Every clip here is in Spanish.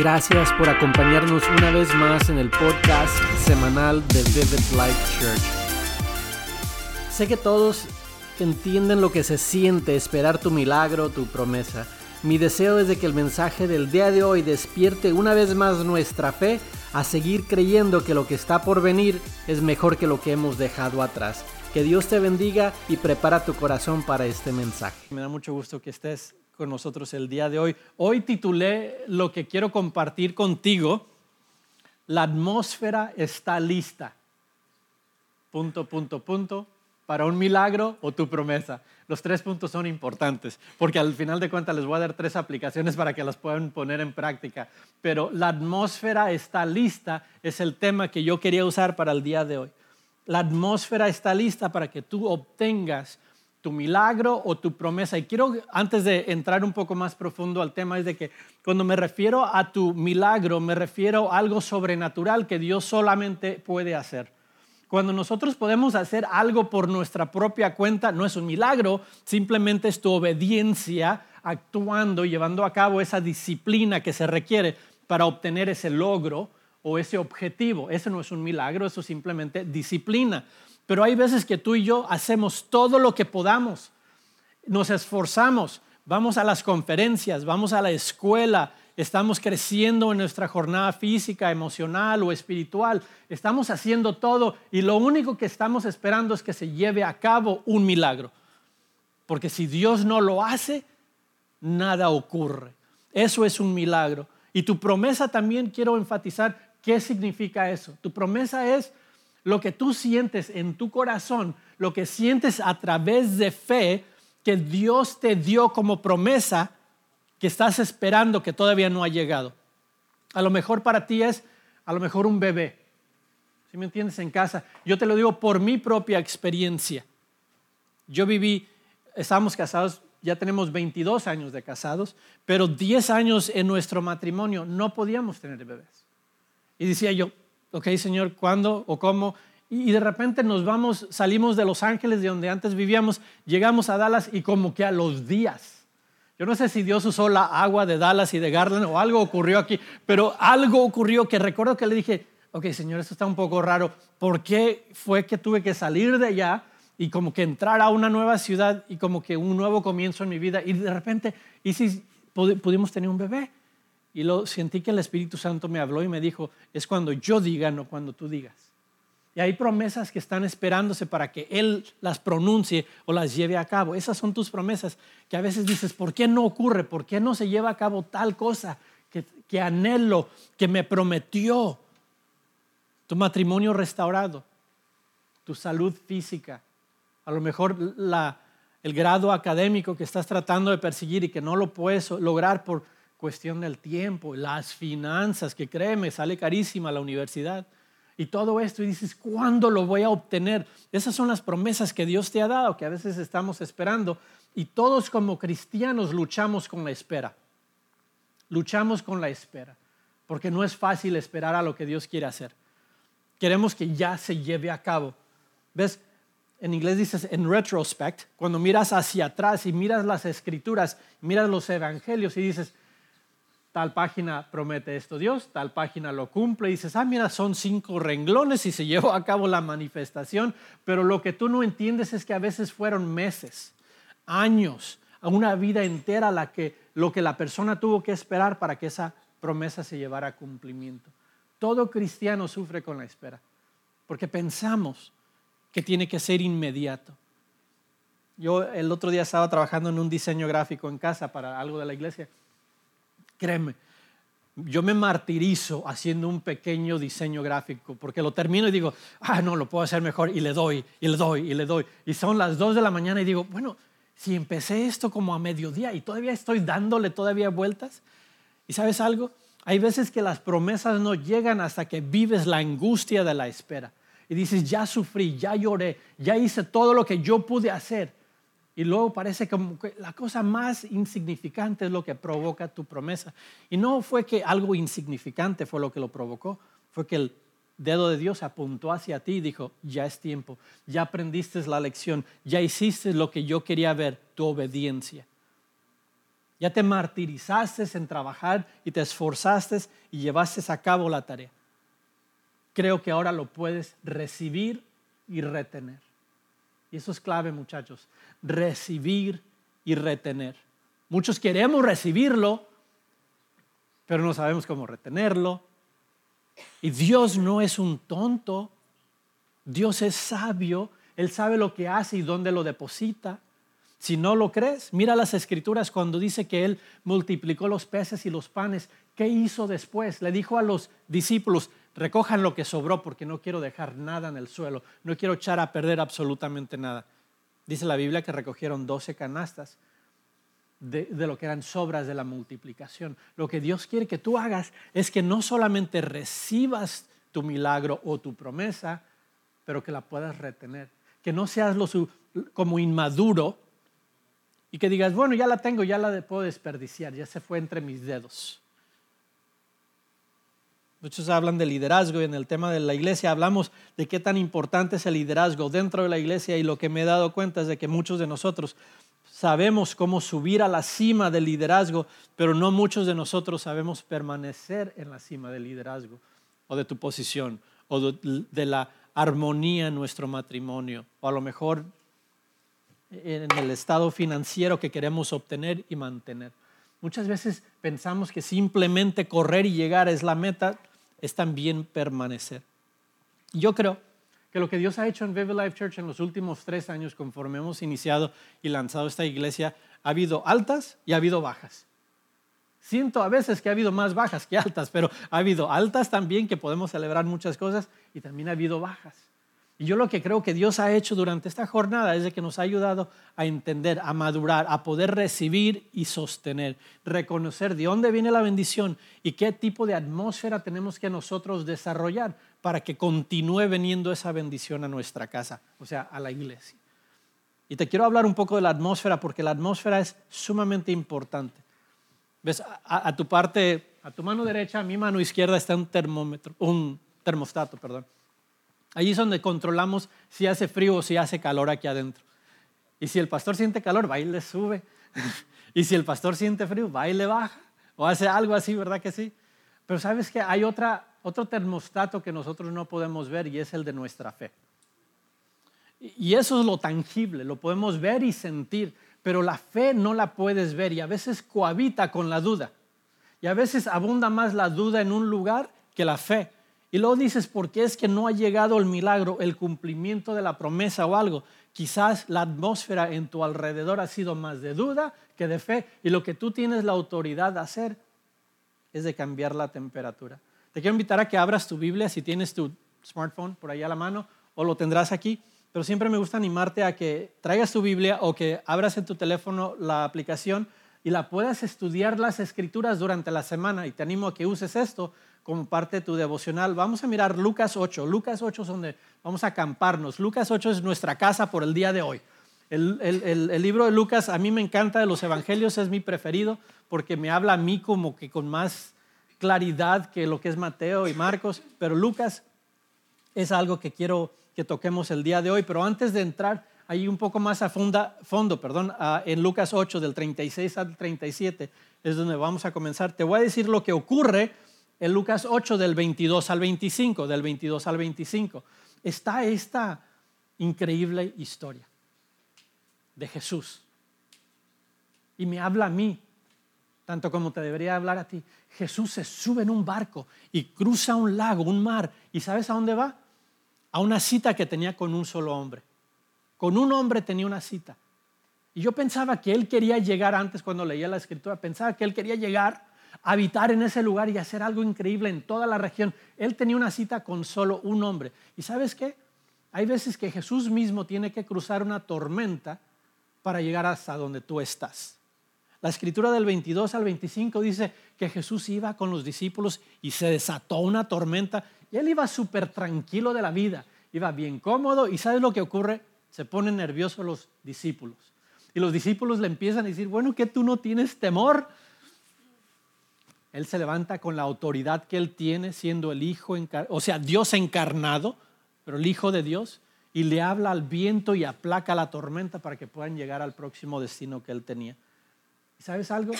Gracias por acompañarnos una vez más en el podcast semanal de Vivid Life Church. Sé que todos entienden lo que se siente esperar tu milagro, tu promesa. Mi deseo es de que el mensaje del día de hoy despierte una vez más nuestra fe a seguir creyendo que lo que está por venir es mejor que lo que hemos dejado atrás. Que Dios te bendiga y prepara tu corazón para este mensaje. Me da mucho gusto que estés con nosotros el día de hoy. Hoy titulé lo que quiero compartir contigo, la atmósfera está lista. Punto, punto, punto, para un milagro o tu promesa. Los tres puntos son importantes, porque al final de cuentas les voy a dar tres aplicaciones para que las puedan poner en práctica. Pero la atmósfera está lista es el tema que yo quería usar para el día de hoy. La atmósfera está lista para que tú obtengas tu milagro o tu promesa. Y quiero, antes de entrar un poco más profundo al tema, es de que cuando me refiero a tu milagro, me refiero a algo sobrenatural que Dios solamente puede hacer. Cuando nosotros podemos hacer algo por nuestra propia cuenta, no es un milagro, simplemente es tu obediencia actuando, llevando a cabo esa disciplina que se requiere para obtener ese logro o ese objetivo. Eso no es un milagro, eso es simplemente disciplina. Pero hay veces que tú y yo hacemos todo lo que podamos, nos esforzamos, vamos a las conferencias, vamos a la escuela, estamos creciendo en nuestra jornada física, emocional o espiritual, estamos haciendo todo y lo único que estamos esperando es que se lleve a cabo un milagro. Porque si Dios no lo hace, nada ocurre. Eso es un milagro. Y tu promesa también quiero enfatizar qué significa eso. Tu promesa es lo que tú sientes en tu corazón, lo que sientes a través de fe que Dios te dio como promesa que estás esperando que todavía no ha llegado. A lo mejor para ti es, a lo mejor un bebé. Si me entiendes en casa, yo te lo digo por mi propia experiencia. Yo viví, estábamos casados, ya tenemos 22 años de casados, pero 10 años en nuestro matrimonio no podíamos tener bebés. Y decía yo, ok, Señor, ¿cuándo o cómo? Y de repente nos vamos, salimos de Los Ángeles, de donde antes vivíamos, llegamos a Dallas y como que a los días. Yo no sé si Dios usó la agua de Dallas y de Garland o algo ocurrió aquí, pero algo ocurrió que recuerdo que le dije, ok, Señor, esto está un poco raro. ¿Por qué fue que tuve que salir de allá y como que entrar a una nueva ciudad y como que un nuevo comienzo en mi vida? Y de repente, ¿y si pudimos tener un bebé? Y lo sentí que el Espíritu Santo me habló y me dijo, es cuando yo diga, no cuando tú digas. Y hay promesas que están esperándose para que Él las pronuncie o las lleve a cabo. Esas son tus promesas que a veces dices, ¿por qué no ocurre? ¿Por qué no se lleva a cabo tal cosa que, que anhelo, que me prometió? Tu matrimonio restaurado, tu salud física, a lo mejor el grado académico que estás tratando de perseguir y que no lo puedes lograr por cuestión del tiempo, las finanzas, que créeme, sale carísima la universidad. Y todo esto, y dices, ¿cuándo lo voy a obtener? Esas son las promesas que Dios te ha dado, que a veces estamos esperando. Y todos como cristianos luchamos con la espera. Luchamos con la espera, porque no es fácil esperar a lo que Dios quiere hacer. Queremos que ya se lleve a cabo. ¿Ves? En inglés dices en retrospect, cuando miras hacia atrás y miras las escrituras, miras los evangelios y dices, tal página promete esto Dios, tal página lo cumple y dices, ah, mira, son cinco renglones y se llevó a cabo la manifestación, pero lo que tú no entiendes es que a veces fueron meses, años, una vida entera la que, lo que la persona tuvo que esperar para que esa promesa se llevara a cumplimiento. Todo cristiano sufre con la espera, porque pensamos que tiene que ser inmediato. Yo el otro día estaba trabajando en un diseño gráfico en casa para algo de la iglesia Créeme, yo me martirizo haciendo un pequeño diseño gráfico porque lo termino y digo, ah, no, lo puedo hacer mejor y le doy, y le doy, y le doy. Y son las dos de la mañana y digo, bueno, si empecé esto como a mediodía y todavía estoy dándole todavía vueltas, ¿y sabes algo? Hay veces que las promesas no llegan hasta que vives la angustia de la espera. Y dices, ya sufrí, ya lloré, ya hice todo lo que yo pude hacer y luego parece como que la cosa más insignificante es lo que provoca tu promesa. Y no fue que algo insignificante fue lo que lo provocó, fue que el dedo de Dios apuntó hacia ti y dijo, ya es tiempo, ya aprendiste la lección, ya hiciste lo que yo quería ver, tu obediencia. Ya te martirizaste en trabajar y te esforzaste y llevaste a cabo la tarea. Creo que ahora lo puedes recibir y retener. Y eso es clave, muchachos. Recibir y retener. Muchos queremos recibirlo, pero no sabemos cómo retenerlo. Y Dios no es un tonto. Dios es sabio. Él sabe lo que hace y dónde lo deposita. Si no lo crees, mira las escrituras cuando dice que Él multiplicó los peces y los panes. ¿Qué hizo después? Le dijo a los discípulos, recojan lo que sobró porque no quiero dejar nada en el suelo, no quiero echar a perder absolutamente nada. Dice la Biblia que recogieron 12 canastas de, lo que eran sobras de la multiplicación. Lo que Dios quiere que tú hagas es que no solamente recibas tu milagro o tu promesa, pero que la puedas retener. Que no seas lo, como inmaduro y que digas, bueno, ya la tengo, ya la puedo desperdiciar, ya se fue entre mis dedos. Muchos hablan de liderazgo y en el tema de la iglesia hablamos de qué tan importante es el liderazgo dentro de la iglesia y lo que me he dado cuenta es de que muchos de nosotros sabemos cómo subir a la cima del liderazgo, pero no muchos de nosotros sabemos permanecer en la cima del liderazgo o de tu posición o de la armonía en nuestro matrimonio o a lo mejor en el estado financiero que queremos obtener y mantener. Muchas veces pensamos que simplemente correr y llegar es la meta, es también permanecer. Yo creo que lo que Dios ha hecho en Vive Life Church en los últimos tres años, conforme hemos iniciado y lanzado esta iglesia, ha habido altas y ha habido bajas. Siento a veces que ha habido más bajas que altas, pero ha habido altas también que podemos celebrar muchas cosas y también ha habido bajas. Y yo lo que creo que Dios ha hecho durante esta jornada es de que nos ha ayudado a entender, a madurar, a poder recibir y sostener, reconocer de dónde viene la bendición y qué tipo de atmósfera tenemos que nosotros desarrollar para que continúe veniendo esa bendición a nuestra casa, o sea, a la iglesia. Y te quiero hablar un poco de la atmósfera porque la atmósfera es sumamente importante. ¿Ves? A, tu parte, a tu mano derecha, a mi mano izquierda está un termómetro, un termostato, perdón. Allí es donde controlamos si hace frío o si hace calor aquí adentro. Y si el pastor siente calor, va y le sube. y si el pastor siente frío, va y le baja. O hace algo así, ¿verdad que sí? Pero sabes que hay otra, otro termostato que nosotros no podemos ver y es el de nuestra fe. Y eso es lo tangible, lo podemos ver y sentir, pero la fe no la puedes ver y a veces cohabita con la duda. Y a veces abunda más la duda en un lugar que la fe. Y luego dices, ¿por qué es que no ha llegado el milagro, el cumplimiento de la promesa o algo? Quizás la atmósfera en tu alrededor ha sido más de duda que de fe y lo que tú tienes la autoridad de hacer es de cambiar la temperatura. Te quiero invitar a que abras tu Biblia si tienes tu smartphone por ahí a la mano o lo tendrás aquí, pero siempre me gusta animarte a que traigas tu Biblia o que abras en tu teléfono la aplicación y la puedas estudiar las escrituras durante la semana y te animo a que uses esto como parte de tu devocional. Vamos a mirar Lucas 8. Lucas 8 es donde vamos a acamparnos. Lucas 8 es nuestra casa por el día de hoy. El, libro de Lucas a mí me encanta, de los evangelios es mi preferido porque me habla a mí como que con más claridad que lo que es Mateo y Marcos, pero Lucas es algo que quiero que toquemos el día de hoy. Pero antes de entrar ahí un poco más a fondo, perdón, en Lucas 8 del 36 al 37 es donde vamos a comenzar. Te voy a decir lo que ocurre en Lucas 8 del 22 al 25, del 22 al 25, está esta increíble historia de Jesús. Y me habla a mí, tanto como te debería hablar a ti. Jesús se sube en un barco y cruza un lago, un mar. ¿Y sabes a dónde va? A una cita que tenía con un solo hombre. Con un hombre tenía una cita. Y yo pensaba que él quería llegar antes cuando leía la escritura, pensaba que él quería llegar habitar en ese lugar y hacer algo increíble en toda la región. Él tenía una cita con solo un hombre. ¿Y sabes qué? Hay veces que Jesús mismo tiene que cruzar una tormenta para llegar hasta donde tú estás. La escritura del 22 al 25 dice que Jesús iba con los discípulos y se desató una tormenta y él iba súper tranquilo de la vida, iba bien cómodo y ¿sabes lo que ocurre? Se ponen nerviosos los discípulos. Y los discípulos le empiezan a decir, bueno, que tú no tienes temor. Él se levanta con la autoridad que él tiene, siendo el Hijo, o sea, Dios encarnado, pero el Hijo de Dios, y le habla al viento y aplaca la tormenta para que puedan llegar al próximo destino que él tenía. sabes algo?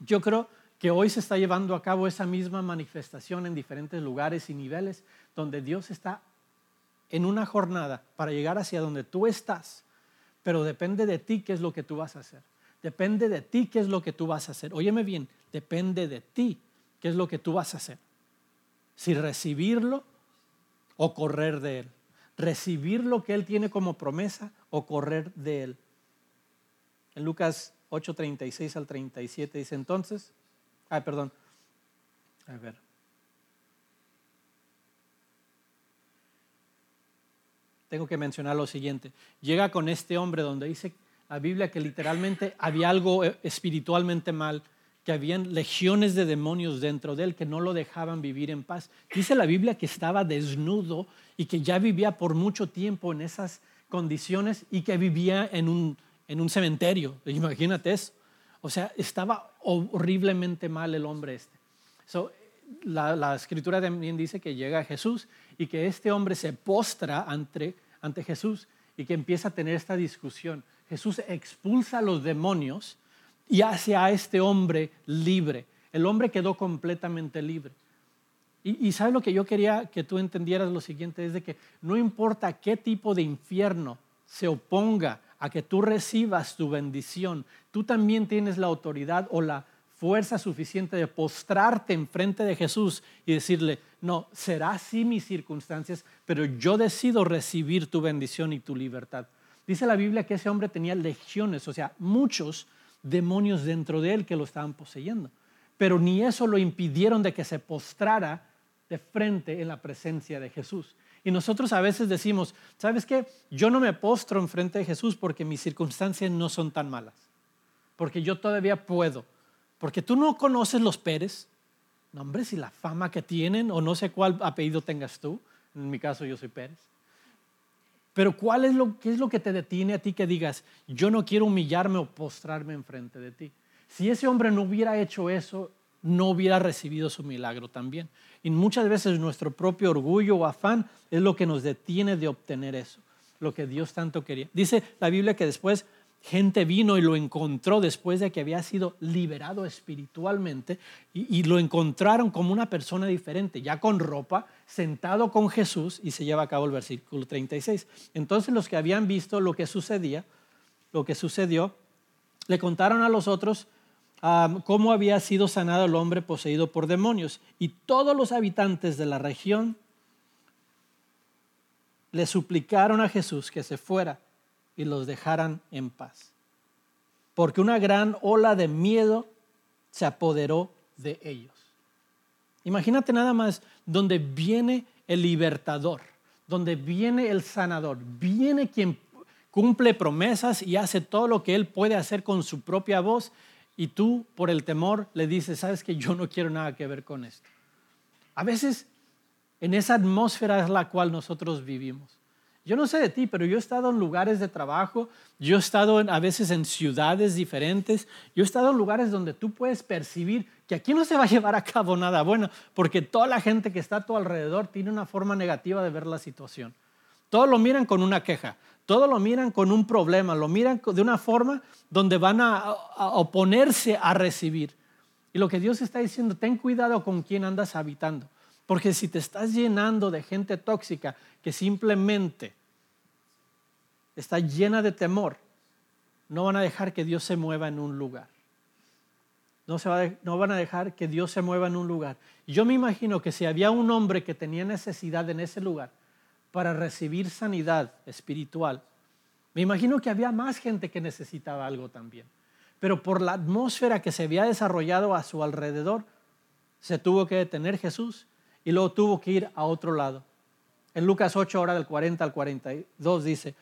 Yo creo que hoy se está llevando a cabo esa misma manifestación en diferentes lugares y niveles, donde Dios está en una jornada para llegar hacia donde tú estás, pero depende de ti qué es lo que tú vas a hacer. Depende de ti qué es lo que tú vas a hacer. Óyeme bien, depende de ti qué es lo que tú vas a hacer. Si recibirlo o correr de él. Recibir lo que él tiene como promesa o correr de él. En Lucas 8:36 al 37 dice entonces, ay, perdón, a ver. Tengo que mencionar lo siguiente. Llega con este hombre donde dice la Biblia que literalmente había algo eh, espiritualmente mal, que habían legiones de demonios dentro de él que no lo dejaban vivir en paz. Dice la Biblia que estaba desnudo y que ya vivía por mucho tiempo en esas condiciones y que vivía en un en un cementerio. Imagínate eso. O sea, estaba horriblemente mal el hombre este. la, escritura también dice que llega Jesús y que este hombre se postra ante, ante Jesús y que empieza a tener esta discusión. Jesús expulsa a los demonios y hace a este hombre libre. El hombre quedó completamente libre. Y, y sabes lo que yo quería que tú entendieras lo siguiente, es de que no importa qué tipo de infierno se oponga a que tú recibas tu bendición, tú también tienes la autoridad o la fuerza suficiente de postrarte enfrente de Jesús y decirle, no, será así mis circunstancias, pero yo decido recibir tu bendición y tu libertad. Dice la Biblia que ese hombre tenía legiones, o sea, muchos demonios dentro de él que lo estaban poseyendo, pero ni eso lo impidieron de que se postrara de frente en la presencia de Jesús. Y nosotros a veces decimos, ¿sabes qué? Yo no me postro enfrente de Jesús porque mis circunstancias no son tan malas, porque yo todavía puedo, porque tú no conoces los Pérez, no hombre, si la fama que tienen o no sé cuál apellido tengas tú, en mi caso yo soy Pérez. Pero ¿cuál es lo, ¿qué es lo que te detiene a ti que digas, yo no quiero humillarme o postrarme enfrente de ti? Si ese hombre no hubiera hecho eso, no hubiera recibido su milagro también. Y muchas veces nuestro propio orgullo o afán es lo que nos detiene de obtener eso, lo que Dios tanto quería. Dice la Biblia que después gente vino y lo encontró después de que había sido liberado espiritualmente y, lo encontraron como una persona diferente, ya con ropa, sentado con Jesús y se lleva a cabo el versículo 36. Entonces los que habían visto lo que sucedía, lo que sucedió, le contaron a los otros cómo había sido sanado el hombre poseído por demonios. Y todos los habitantes de la región le suplicaron a Jesús que se fuera y los dejaran en paz. Porque una gran ola de miedo se apoderó de ellos. Imagínate nada más donde viene el libertador, donde viene el sanador, viene quien cumple promesas y hace todo lo que él puede hacer con su propia voz y tú por el temor le dices, sabes que yo no quiero nada que ver con esto. A veces en esa atmósfera es la cual nosotros vivimos. Yo no sé de ti, pero yo he estado en lugares de trabajo, yo he estado a veces en ciudades diferentes, yo he estado en lugares donde tú puedes percibir que aquí no se va a llevar a cabo nada bueno, porque toda la gente que está a tu alrededor tiene una forma negativa de ver la situación. Todos lo miran con una queja, todo lo miran con un problema, lo miran de una forma donde van a, oponerse a recibir. Y lo que Dios está diciendo, ten cuidado con quién andas habitando. Porque si te estás llenando de gente tóxica que simplemente está llena de temor, no van a dejar que Dios se mueva en un lugar. No, se va no van a dejar que Dios se mueva en un lugar. Yo me imagino que si había un hombre que tenía necesidad en ese lugar, para recibir sanidad espiritual. Me imagino que había más gente que necesitaba algo también. Pero por la atmósfera que se había desarrollado a su alrededor, se tuvo que detener Jesús y luego tuvo que ir a otro lado. En Lucas 8, hora del 40 al 42 dice,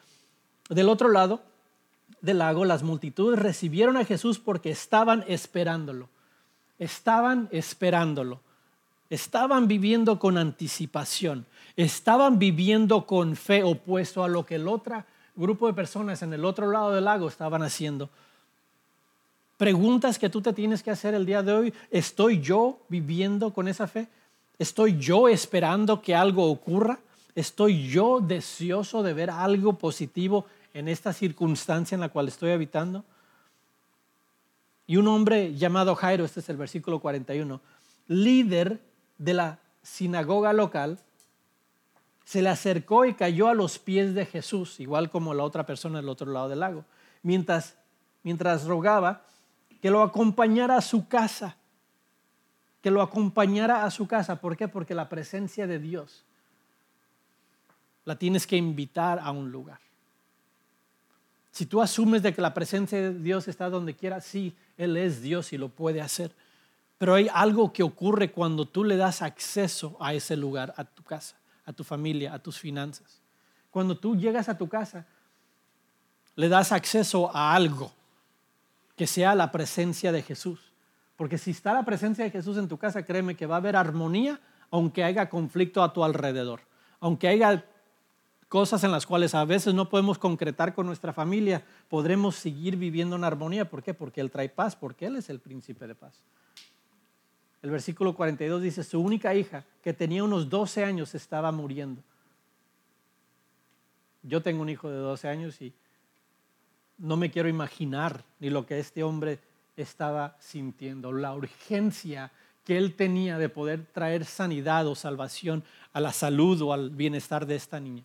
del otro lado del lago las multitudes recibieron a Jesús porque estaban esperándolo. Estaban esperándolo. Estaban viviendo con anticipación estaban viviendo con fe opuesto a lo que el otro grupo de personas en el otro lado del lago estaban haciendo. Preguntas que tú te tienes que hacer el día de hoy. ¿Estoy yo viviendo con esa fe? ¿Estoy yo esperando que algo ocurra? ¿Estoy yo deseoso de ver algo positivo en esta circunstancia en la cual estoy habitando? Y un hombre llamado Jairo, este es el versículo 41, líder de la sinagoga local, se le acercó y cayó a los pies de Jesús, igual como la otra persona del otro lado del lago, mientras, mientras rogaba que lo acompañara a su casa, que lo acompañara a su casa. ¿Por qué? Porque la presencia de Dios la tienes que invitar a un lugar. Si tú asumes de que la presencia de Dios está donde quiera, sí, Él es Dios y lo puede hacer. Pero hay algo que ocurre cuando tú le das acceso a ese lugar, a tu casa, a tu familia, a tus finanzas. Cuando tú llegas a tu casa, le das acceso a algo que sea la presencia de Jesús. Porque si está la presencia de Jesús en tu casa, créeme que va a haber armonía aunque haya conflicto a tu alrededor. Aunque haya cosas en las cuales a veces no podemos concretar con nuestra familia, podremos seguir viviendo en armonía. ¿Por qué? Porque Él trae paz, porque Él es el príncipe de paz. El versículo 42 dice, su única hija, que tenía unos 12 años, estaba muriendo. Yo tengo un hijo de 12 años y no me quiero imaginar ni lo que este hombre estaba sintiendo, la urgencia que él tenía de poder traer sanidad o salvación a la salud o al bienestar de esta niña.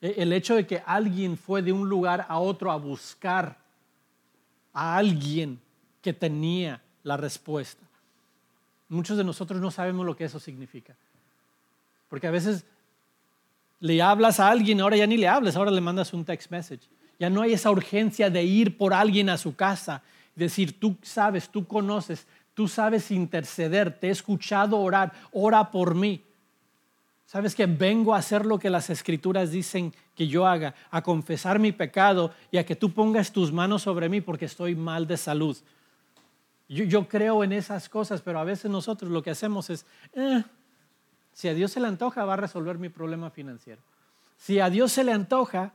E, el hecho de que alguien fue de un lugar a otro a buscar a alguien que tenía la respuesta. Muchos de nosotros no sabemos lo que eso significa. Porque a veces le hablas a alguien, ahora ya ni le hablas, ahora le mandas un text message. Ya no hay esa urgencia de ir por alguien a su casa, decir, tú sabes, tú conoces, tú sabes interceder, te he escuchado orar, ora por mí. Sabes que vengo a hacer lo que las escrituras dicen que yo haga, a confesar mi pecado y a que tú pongas tus manos sobre mí porque estoy mal de salud. Yo, creo en esas cosas, pero a veces nosotros lo que hacemos es, eh, si a Dios se le antoja, va a resolver mi problema financiero. Si a Dios se le antoja,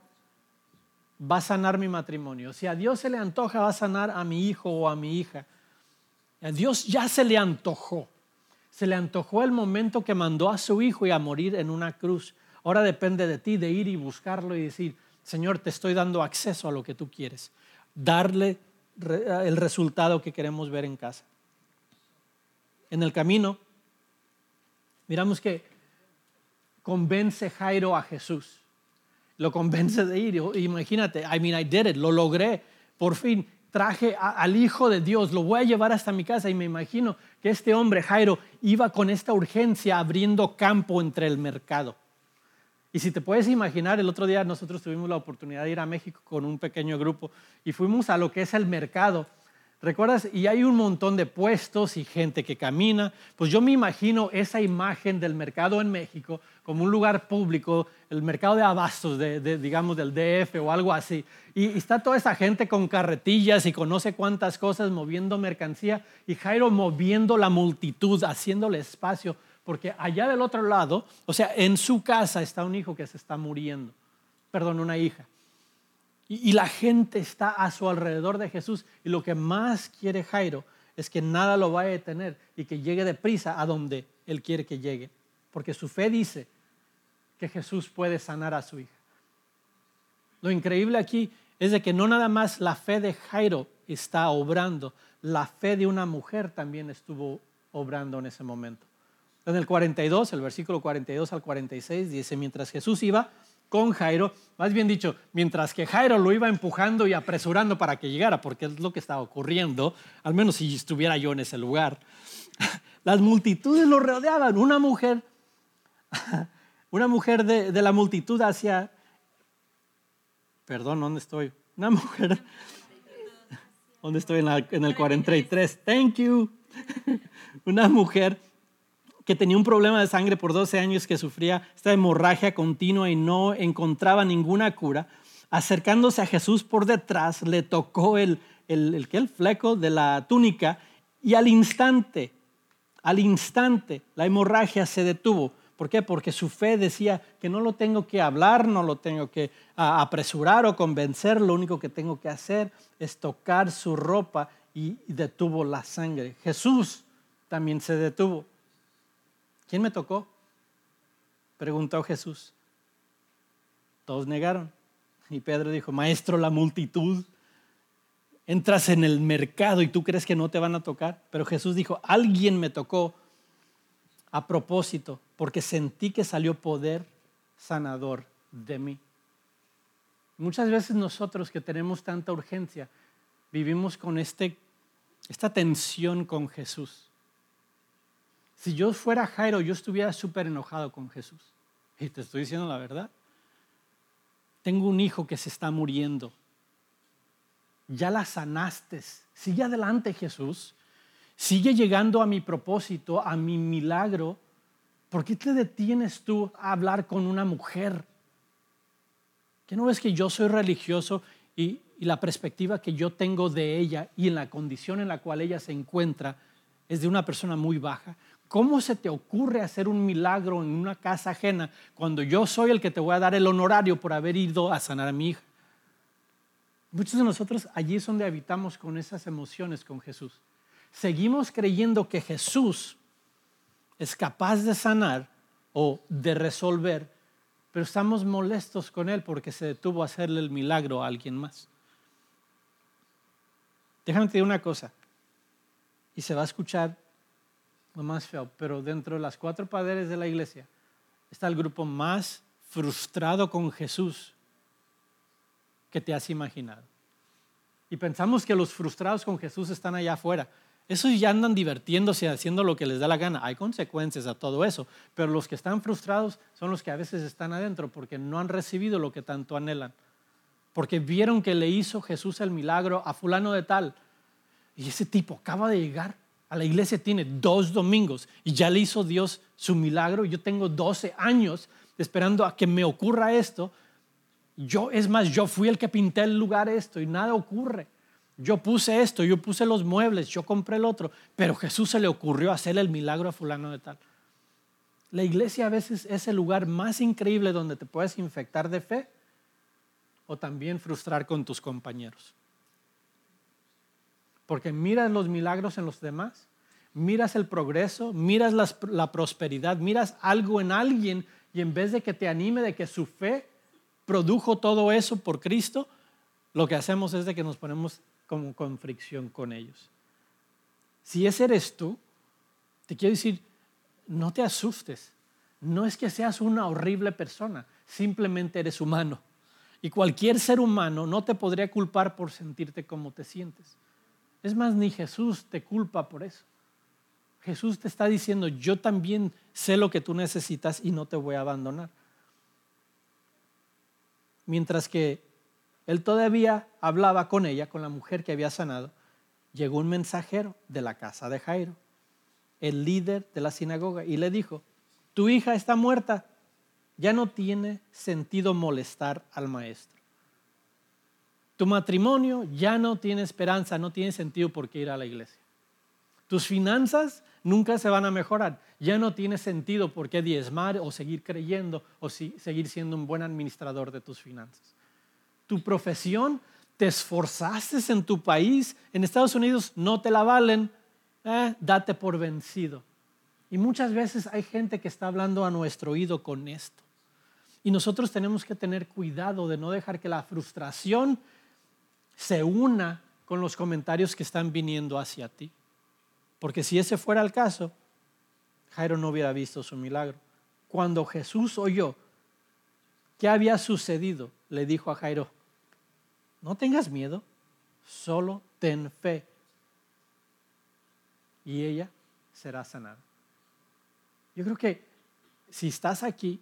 va a sanar mi matrimonio. Si a Dios se le antoja, va a sanar a mi hijo o a mi hija. A Dios ya se le antojó. Se le antojó el momento que mandó a su hijo y a morir en una cruz. Ahora depende de ti de ir y buscarlo y decir, Señor, te estoy dando acceso a lo que tú quieres. Darle el resultado que queremos ver en casa. En el camino, miramos que convence Jairo a Jesús. Lo convence de ir. Imagínate, I mean, I did it, lo logré. Por fin traje al Hijo de Dios, lo voy a llevar hasta mi casa y me imagino que este hombre, Jairo, iba con esta urgencia abriendo campo entre el mercado. Y si te puedes imaginar, el otro día nosotros tuvimos la oportunidad de ir a México con un pequeño grupo y fuimos a lo que es el mercado. ¿Recuerdas? Y hay un montón de puestos y gente que camina. Pues yo me imagino esa imagen del mercado en México como un lugar público, el mercado de abastos, digamos, del DF o algo así. Y, y está toda esa gente con carretillas y con no sé cuántas cosas moviendo mercancía y Jairo moviendo la multitud, haciéndole espacio porque allá del otro lado, o sea, en su casa está un hijo que se está muriendo, perdón, una hija. Y, la gente está a su alrededor de Jesús y lo que más quiere Jairo es que nada lo vaya a detener y que llegue deprisa a donde él quiere que llegue, porque su fe dice que Jesús puede sanar a su hija. Lo increíble aquí es de que no nada más la fe de Jairo está obrando, la fe de una mujer también estuvo obrando en ese momento. En el 42, el versículo 42 al 46 dice, mientras Jesús iba con Jairo, más bien dicho, mientras que Jairo lo iba empujando y apresurando para que llegara, porque es lo que estaba ocurriendo, al menos si estuviera yo en ese lugar, las multitudes lo rodeaban. Una mujer, una mujer de, la multitud hacia, perdón, ¿dónde estoy? Una mujer, ¿dónde estoy? En, en el 43, thank you. Una mujer que tenía un problema de sangre por 12 años, que sufría esta hemorragia continua y no encontraba ninguna cura, acercándose a Jesús por detrás, le tocó el, el, el, el fleco de la túnica y al instante, al instante, la hemorragia se detuvo. ¿Por qué? Porque su fe decía que no lo tengo que hablar, no lo tengo que apresurar o convencer, lo único que tengo que hacer es tocar su ropa y detuvo la sangre. Jesús también se detuvo. ¿Quién me tocó? Preguntó Jesús. Todos negaron. Y Pedro dijo, Maestro, la multitud. entras en el mercado y tú crees que no te van a tocar, pero Jesús dijo, alguien me tocó a propósito, porque sentí que salió poder sanador de mí. Muchas veces nosotros que tenemos tanta urgencia, vivimos con este, esta tensión con Jesús. Si yo fuera Jairo, yo estuviera súper enojado con Jesús. Y te estoy diciendo la verdad. Tengo un hijo que se está muriendo. Ya la sanaste. Sigue adelante, Jesús. Sigue llegando a mi propósito, a mi milagro. ¿Por qué te detienes tú a hablar con una mujer? ¿Qué no ves que yo soy religioso y, y la perspectiva que yo tengo de ella y en la condición en la cual ella se encuentra es de una persona muy baja? ¿Cómo se te ocurre hacer un milagro en una casa ajena cuando yo soy el que te voy a dar el honorario por haber ido a sanar a mi hija? Muchos de nosotros allí es donde habitamos con esas emociones con Jesús seguimos creyendo que Jesús es capaz de sanar o de resolver, pero estamos molestos con Él porque se detuvo a hacerle el milagro a alguien más. Déjame decir una cosa, y se va a escuchar lo más feo, pero dentro de las cuatro padres de la iglesia está el grupo más frustrado con Jesús que te has imaginado. Y pensamos que los frustrados con Jesús están allá afuera. Esos ya andan divirtiéndose, haciendo lo que les da la gana. Hay consecuencias a todo eso, pero los que están frustrados son los que a veces están adentro porque no han recibido lo que tanto anhelan. Porque vieron que le hizo Jesús el milagro a fulano de tal. Y ese tipo acaba de llegar a la iglesia, tiene dos domingos y ya le hizo Dios su milagro. Yo tengo 12 años esperando a que me ocurra esto. Yo, es más, yo fui el que pinté el lugar esto y nada ocurre yo puse esto, yo puse los muebles, yo compré el otro, pero Jesús se le ocurrió hacer el milagro a fulano de tal. La iglesia a veces es el lugar más increíble donde te puedes infectar de fe o también frustrar con tus compañeros. Porque miras los milagros en los demás, miras el progreso, miras la, la prosperidad, miras algo en alguien y en vez de que te anime de que su fe produjo todo eso por Cristo, lo que hacemos es de que nos ponemos como con fricción con ellos. Si ese eres tú, te quiero decir, no te asustes. No es que seas una horrible persona, simplemente eres humano. Y cualquier ser humano no te podría culpar por sentirte como te sientes. Es más, ni Jesús te culpa por eso. Jesús te está diciendo, yo también sé lo que tú necesitas y no te voy a abandonar. Mientras que él todavía hablaba con ella, con la mujer que había sanado. Llegó un mensajero de la casa de Jairo, el líder de la sinagoga, y le dijo, tu hija está muerta, ya no tiene sentido molestar al maestro. Tu matrimonio ya no tiene esperanza, no tiene sentido por qué ir a la iglesia. Tus finanzas nunca se van a mejorar. Ya no tiene sentido por qué diezmar o seguir creyendo o seguir siendo un buen administrador de tus finanzas tu profesión, te esforzaste en tu país, en Estados Unidos no te la valen, eh, date por vencido. Y muchas veces hay gente que está hablando a nuestro oído con esto. Y nosotros tenemos que tener cuidado de no dejar que la frustración se una con los comentarios que están viniendo hacia ti. Porque si ese fuera el caso, Jairo no hubiera visto su milagro. Cuando Jesús oyó qué había sucedido, le dijo a Jairo, no tengas miedo, solo ten fe. Y ella será sanada. Yo creo que si estás aquí,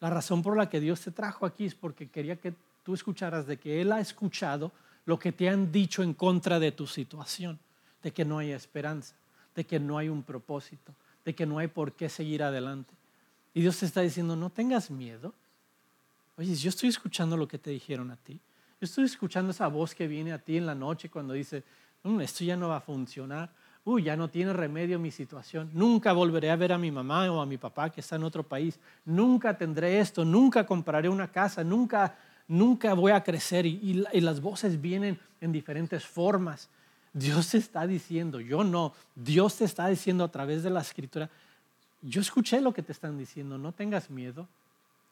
la razón por la que Dios te trajo aquí es porque quería que tú escucharas de que Él ha escuchado lo que te han dicho en contra de tu situación, de que no hay esperanza, de que no hay un propósito, de que no hay por qué seguir adelante. Y Dios te está diciendo, no tengas miedo. Oye, yo estoy escuchando lo que te dijeron a ti. Yo estoy escuchando esa voz que viene a ti en la noche cuando dice, mm, esto ya no va a funcionar, uy, ya no tiene remedio mi situación, nunca volveré a ver a mi mamá o a mi papá que está en otro país, nunca tendré esto, nunca compraré una casa, nunca, nunca voy a crecer y, y las voces vienen en diferentes formas. Dios te está diciendo, yo no, Dios te está diciendo a través de la escritura, yo escuché lo que te están diciendo, no tengas miedo.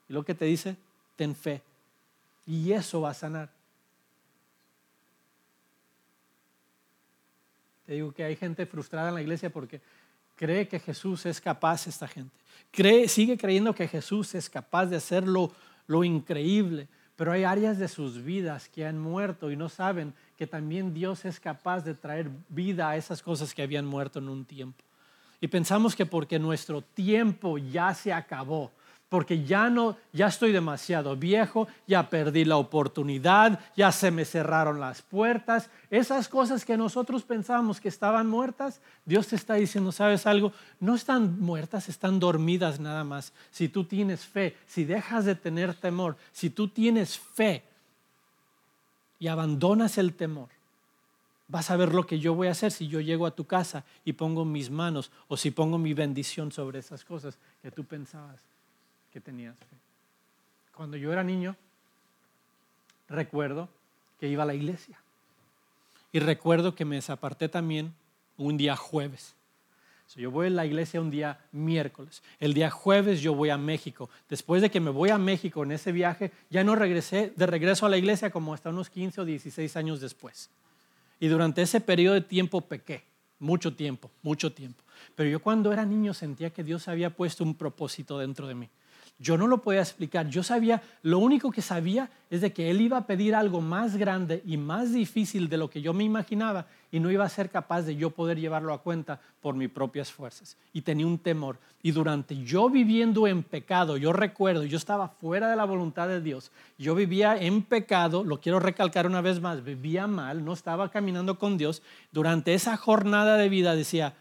Y lo que te dice, ten fe. Y eso va a sanar. Te digo que hay gente frustrada en la iglesia porque cree que Jesús es capaz, esta gente. Cree, sigue creyendo que Jesús es capaz de hacer lo, lo increíble, pero hay áreas de sus vidas que han muerto y no saben que también Dios es capaz de traer vida a esas cosas que habían muerto en un tiempo. Y pensamos que porque nuestro tiempo ya se acabó, porque ya no, ya estoy demasiado viejo, ya perdí la oportunidad, ya se me cerraron las puertas. Esas cosas que nosotros pensábamos que estaban muertas, Dios te está diciendo, ¿sabes algo? No están muertas, están dormidas nada más. Si tú tienes fe, si dejas de tener temor, si tú tienes fe y abandonas el temor, vas a ver lo que yo voy a hacer si yo llego a tu casa y pongo mis manos o si pongo mi bendición sobre esas cosas que tú pensabas que tenías fe. Cuando yo era niño, recuerdo que iba a la iglesia. Y recuerdo que me desaparté también un día jueves. yo voy a la iglesia un día miércoles. El día jueves yo voy a México. Después de que me voy a México en ese viaje, ya no regresé de regreso a la iglesia como hasta unos 15 o 16 años después. Y durante ese periodo de tiempo pequé, mucho tiempo, mucho tiempo. Pero yo cuando era niño sentía que Dios había puesto un propósito dentro de mí. Yo no lo podía explicar. Yo sabía, lo único que sabía es de que él iba a pedir algo más grande y más difícil de lo que yo me imaginaba y no iba a ser capaz de yo poder llevarlo a cuenta por mis propias fuerzas. Y tenía un temor. Y durante yo viviendo en pecado, yo recuerdo, yo estaba fuera de la voluntad de Dios. Yo vivía en pecado, lo quiero recalcar una vez más, vivía mal, no estaba caminando con Dios. Durante esa jornada de vida decía,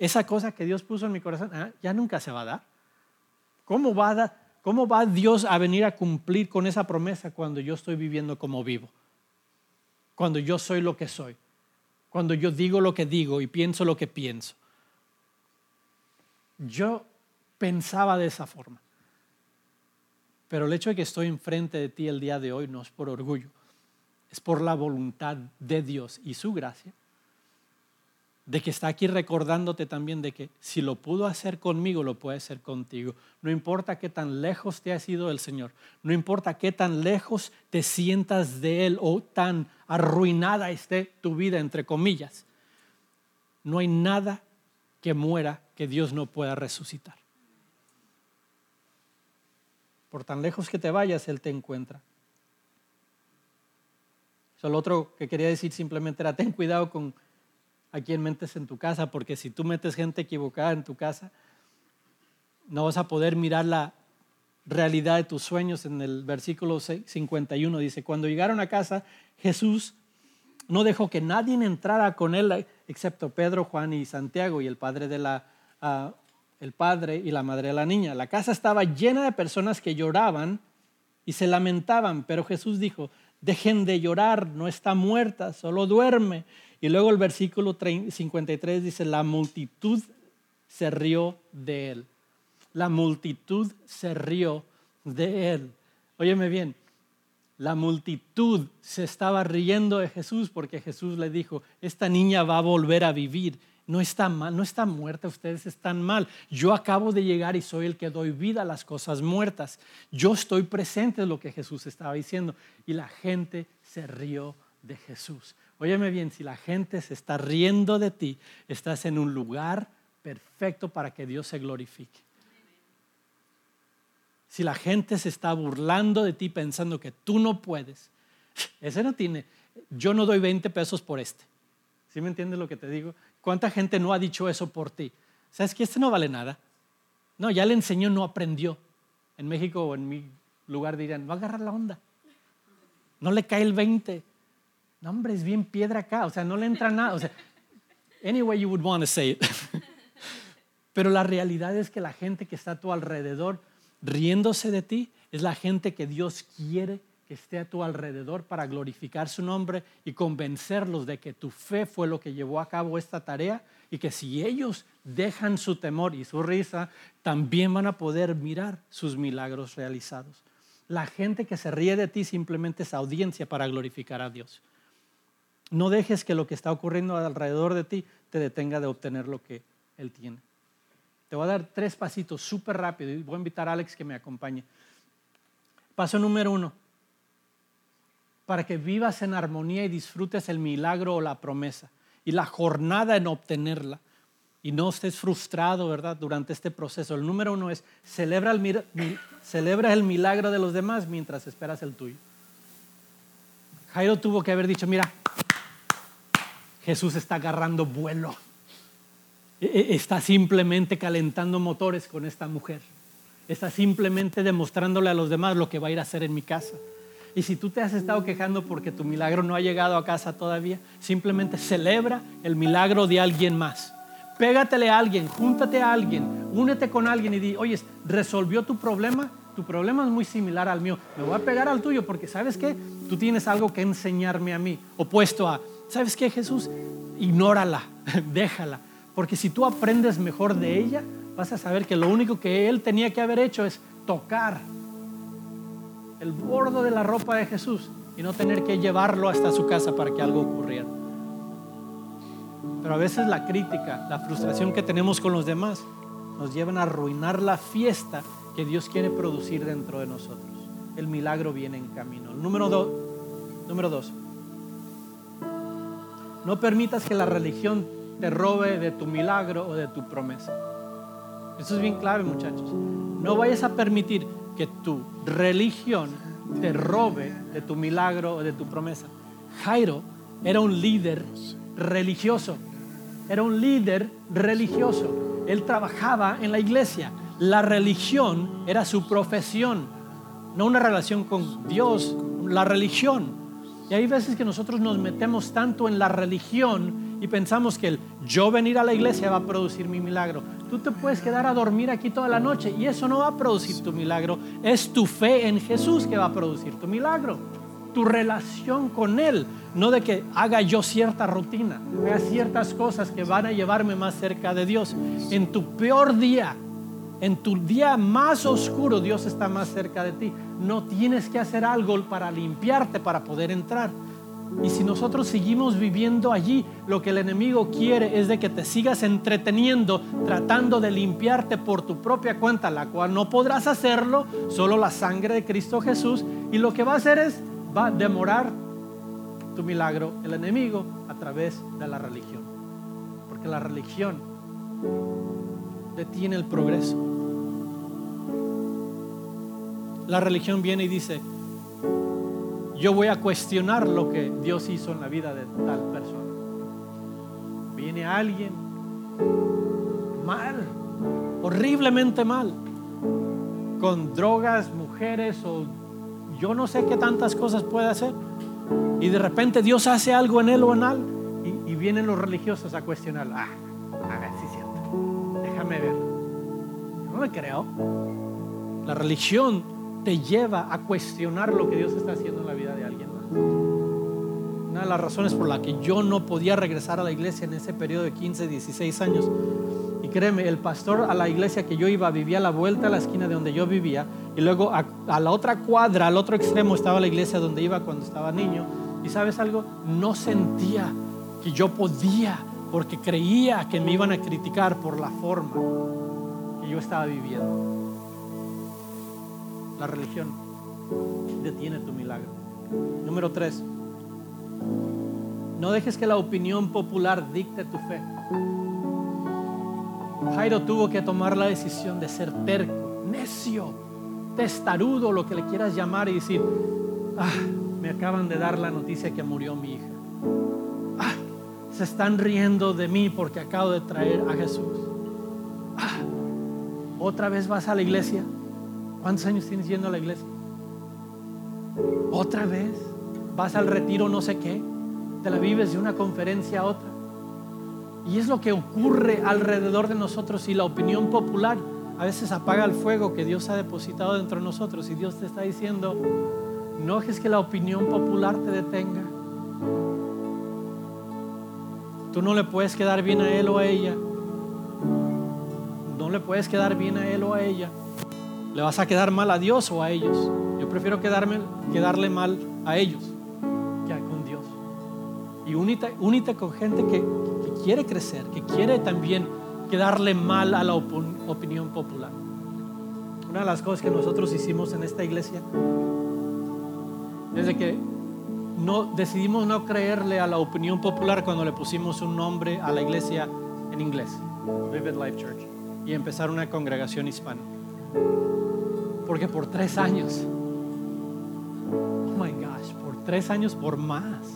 esa cosa que Dios puso en mi corazón, ah, ya nunca se va a dar ¿Cómo va, ¿Cómo va Dios a venir a cumplir con esa promesa cuando yo estoy viviendo como vivo? Cuando yo soy lo que soy. Cuando yo digo lo que digo y pienso lo que pienso. Yo pensaba de esa forma. Pero el hecho de que estoy enfrente de ti el día de hoy no es por orgullo, es por la voluntad de Dios y su gracia de que está aquí recordándote también de que si lo pudo hacer conmigo, lo puede hacer contigo. No importa qué tan lejos te ha sido el Señor, no importa qué tan lejos te sientas de Él o tan arruinada esté tu vida, entre comillas, no hay nada que muera que Dios no pueda resucitar. Por tan lejos que te vayas, Él te encuentra. Lo otro que quería decir simplemente era, ten cuidado con a quién metes en tu casa, porque si tú metes gente equivocada en tu casa, no vas a poder mirar la realidad de tus sueños. En el versículo 51 dice, cuando llegaron a casa, Jesús no dejó que nadie entrara con él, excepto Pedro, Juan y Santiago y el padre de la, ah, el padre y la madre de la niña. La casa estaba llena de personas que lloraban y se lamentaban, pero Jesús dijo, dejen de llorar, no está muerta, solo duerme. Y luego el versículo 53 dice, la multitud se rió de él. La multitud se rió de él. Óyeme bien, la multitud se estaba riendo de Jesús porque Jesús le dijo, esta niña va a volver a vivir. No está mal, no está muerta, ustedes están mal. Yo acabo de llegar y soy el que doy vida a las cosas muertas. Yo estoy presente en lo que Jesús estaba diciendo. Y la gente se rió de Jesús. Óyeme bien, si la gente se está riendo de ti, estás en un lugar perfecto para que Dios se glorifique. Si la gente se está burlando de ti pensando que tú no puedes, ese no tiene, yo no doy 20 pesos por este. ¿Sí me entiendes lo que te digo? ¿Cuánta gente no ha dicho eso por ti? ¿Sabes que este no vale nada? No, ya le enseñó, no aprendió. En México o en mi lugar dirían, va a agarrar la onda. No le cae el 20. No, hombre, es bien piedra acá, o sea, no le entra nada. O sea, anyway you would want to say it. Pero la realidad es que la gente que está a tu alrededor riéndose de ti es la gente que Dios quiere que esté a tu alrededor para glorificar su nombre y convencerlos de que tu fe fue lo que llevó a cabo esta tarea y que si ellos dejan su temor y su risa, también van a poder mirar sus milagros realizados. La gente que se ríe de ti simplemente es audiencia para glorificar a Dios. No dejes que lo que está ocurriendo alrededor de ti te detenga de obtener lo que Él tiene. Te voy a dar tres pasitos súper rápido y voy a invitar a Alex que me acompañe. Paso número uno. Para que vivas en armonía y disfrutes el milagro o la promesa. y la jornada en obtenerla. Y no estés frustrado, ¿verdad?, durante este proceso. El número uno es, celebra el, celebra el milagro de los demás mientras esperas el tuyo. Jairo tuvo que haber dicho, mira, Jesús está agarrando vuelo. E, e, está simplemente calentando motores con esta mujer. Está simplemente demostrándole a los demás lo que va a ir a hacer en mi casa. Y si tú te has estado quejando porque tu milagro no ha llegado a casa todavía, simplemente celebra el milagro de alguien más. Pégatele a alguien, júntate a alguien, únete con alguien y di, oye, ¿resolvió tu problema? Tu problema es muy similar al mío. Me voy a pegar al tuyo porque, ¿sabes qué? Tú tienes algo que enseñarme a mí. Opuesto a, ¿sabes qué, Jesús? Ignórala, déjala. Porque si tú aprendes mejor de ella, vas a saber que lo único que él tenía que haber hecho es tocar el bordo de la ropa de Jesús y no tener que llevarlo hasta su casa para que algo ocurriera. Pero a veces la crítica, la frustración que tenemos con los demás nos llevan a arruinar la fiesta que Dios quiere producir dentro de nosotros. El milagro viene en camino. Número, dos número dos, no permitas que la religión te robe de tu milagro o de tu promesa. Eso es bien clave, muchachos. No vayas a permitir que tu religión te robe de tu milagro o de tu promesa. Jairo era un líder religioso. Era un líder religioso. Él trabajaba en la iglesia. La religión era su profesión, no una relación con Dios, la religión. Y hay veces que nosotros nos metemos tanto en la religión y pensamos que el yo venir a la iglesia va a producir mi milagro. Tú te puedes quedar a dormir aquí toda la noche y eso no va a producir tu milagro. Es tu fe en Jesús que va a producir tu milagro. Tu relación con Él, no de que haga yo cierta rutina, haga ciertas cosas que van a llevarme más cerca de Dios. En tu peor día, en tu día más oscuro, Dios está más cerca de ti. No tienes que hacer algo para limpiarte para poder entrar. Y si nosotros seguimos viviendo allí, lo que el enemigo quiere es de que te sigas entreteniendo, tratando de limpiarte por tu propia cuenta, la cual no podrás hacerlo, solo la sangre de Cristo Jesús. Y lo que va a hacer es, va a demorar tu milagro, el enemigo, a través de la religión. Porque la religión detiene el progreso. La religión viene y dice, yo voy a cuestionar lo que Dios hizo en la vida de tal persona. Viene alguien mal, horriblemente mal, con drogas, mujeres o yo no sé qué tantas cosas puede hacer. Y de repente Dios hace algo en él o en él y, y vienen los religiosos a cuestionar. Ah, no me creo. La religión te lleva a cuestionar lo que Dios está haciendo en la vida de alguien más. Una de las razones por la que yo no podía regresar a la iglesia en ese periodo de 15, 16 años. Y créeme, el pastor a la iglesia que yo iba vivía a la vuelta a la esquina de donde yo vivía. Y luego a, a la otra cuadra, al otro extremo, estaba la iglesia donde iba cuando estaba niño. Y sabes algo, no sentía que yo podía, porque creía que me iban a criticar por la forma yo estaba viviendo la religión detiene tu milagro. Número tres, no dejes que la opinión popular dicte tu fe. Jairo tuvo que tomar la decisión de ser terco, necio, testarudo, lo que le quieras llamar, y decir, ah, me acaban de dar la noticia que murió mi hija. Ah, se están riendo de mí porque acabo de traer a Jesús. Ah, otra vez vas a la iglesia ¿Cuántos años tienes yendo a la iglesia? ¿Otra vez? ¿Vas al retiro no sé qué? ¿Te la vives de una conferencia a otra? Y es lo que ocurre alrededor de nosotros y la opinión popular a veces apaga el fuego que Dios ha depositado dentro de nosotros y Dios te está diciendo, no es que la opinión popular te detenga. Tú no le puedes quedar bien a él o a ella. Le puedes quedar bien a él o a ella le vas a quedar mal a Dios o a ellos. Yo prefiero quedarme, quedarle mal a ellos que con Dios. Y únete, con gente que, quiere crecer, que quiere también quedarle mal a la opinión popular. Una de las cosas que nosotros hicimos en esta iglesia, desde que no, decidimos no creerle a la opinión popular cuando le pusimos un nombre a la iglesia en inglés, Vivid Life Church, y empezar una congregación hispana. Porque por tres años, oh my gosh, por tres años, por más,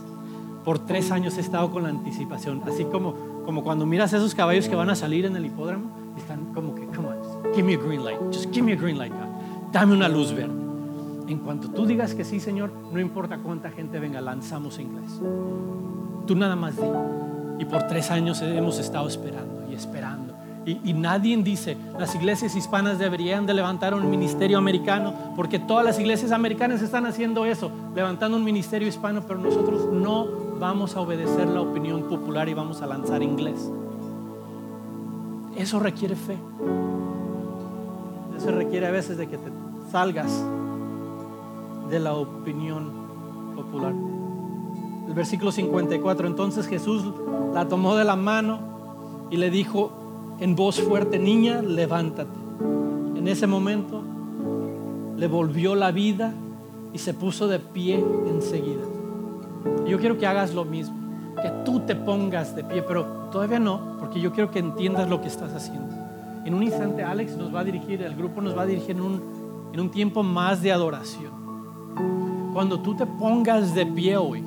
por tres años he estado con la anticipación, así como, como cuando miras esos caballos que van a salir en el hipódromo, están como que, come on, give me a green light, just give me a green light, God. dame una luz verde. En cuanto tú digas que sí, Señor, no importa cuánta gente venga, lanzamos inglés. Tú nada más di. Y por tres años hemos estado esperando y esperando. Y, nadie dice, las iglesias hispanas deberían de levantar un ministerio americano, porque todas las iglesias americanas están haciendo eso, levantando un ministerio hispano, pero nosotros no vamos a obedecer la opinión popular y vamos a lanzar inglés. Eso requiere fe. Eso requiere a veces de que te salgas de la opinión popular. El versículo 54, entonces Jesús la tomó de la mano y le dijo en voz fuerte, niña, levántate. En ese momento le volvió la vida y se puso de pie enseguida. Yo quiero que hagas lo mismo, que tú te pongas de pie, pero todavía no, porque yo quiero que entiendas lo que estás haciendo. En un instante Alex nos va a dirigir, el grupo nos va a dirigir en un, en un tiempo más de adoración. Cuando tú te pongas de pie hoy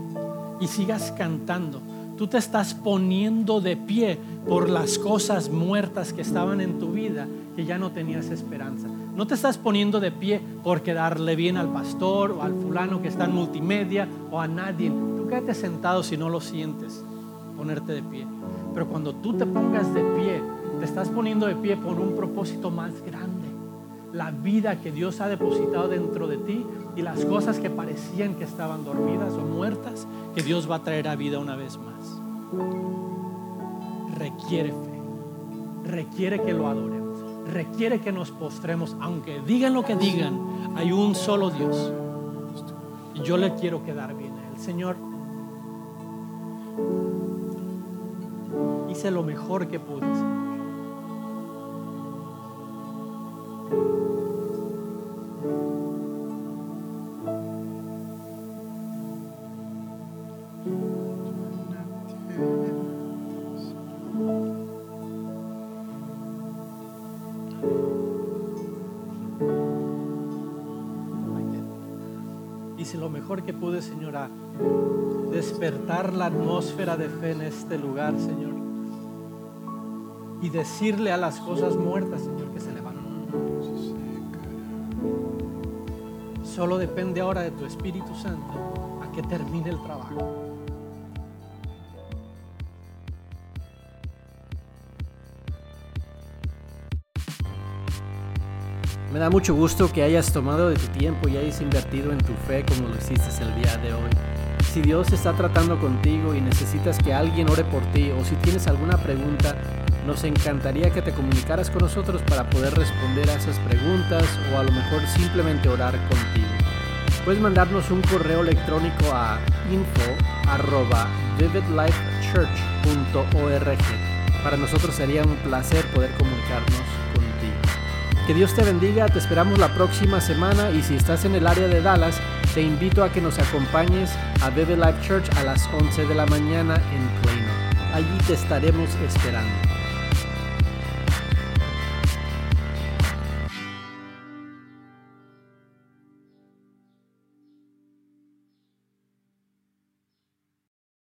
y sigas cantando, tú te estás poniendo de pie por las cosas muertas que estaban en tu vida que ya no tenías esperanza. No te estás poniendo de pie por quedarle bien al pastor o al fulano que está en multimedia o a nadie. Tú quédate sentado si no lo sientes, ponerte de pie. Pero cuando tú te pongas de pie, te estás poniendo de pie por un propósito más grande. La vida que Dios ha depositado dentro de ti y las cosas que parecían que estaban dormidas o muertas, que Dios va a traer a vida una vez más. Requiere fe, requiere que lo adoremos, requiere que nos postremos, aunque digan lo que digan, hay un solo Dios. Y yo le quiero quedar bien a Él. Señor, hice lo mejor que pude. Que pude, Señor, a despertar la atmósfera de fe en este lugar, Señor. Y decirle a las cosas muertas, Señor, que se levanten. Solo depende ahora de tu Espíritu Santo a que termine el trabajo. Me da mucho gusto que hayas tomado de tu tiempo y hayas invertido en tu fe como lo hiciste el día de hoy. Si Dios está tratando contigo y necesitas que alguien ore por ti o si tienes alguna pregunta, nos encantaría que te comunicaras con nosotros para poder responder a esas preguntas o a lo mejor simplemente orar contigo. Puedes mandarnos un correo electrónico a info@vividlifechurch.org. Para nosotros sería un placer poder comunicarnos que Dios te bendiga, te esperamos la próxima semana y si estás en el área de Dallas, te invito a que nos acompañes a Bebe Life Church a las 11 de la mañana en Plano. Allí te estaremos esperando.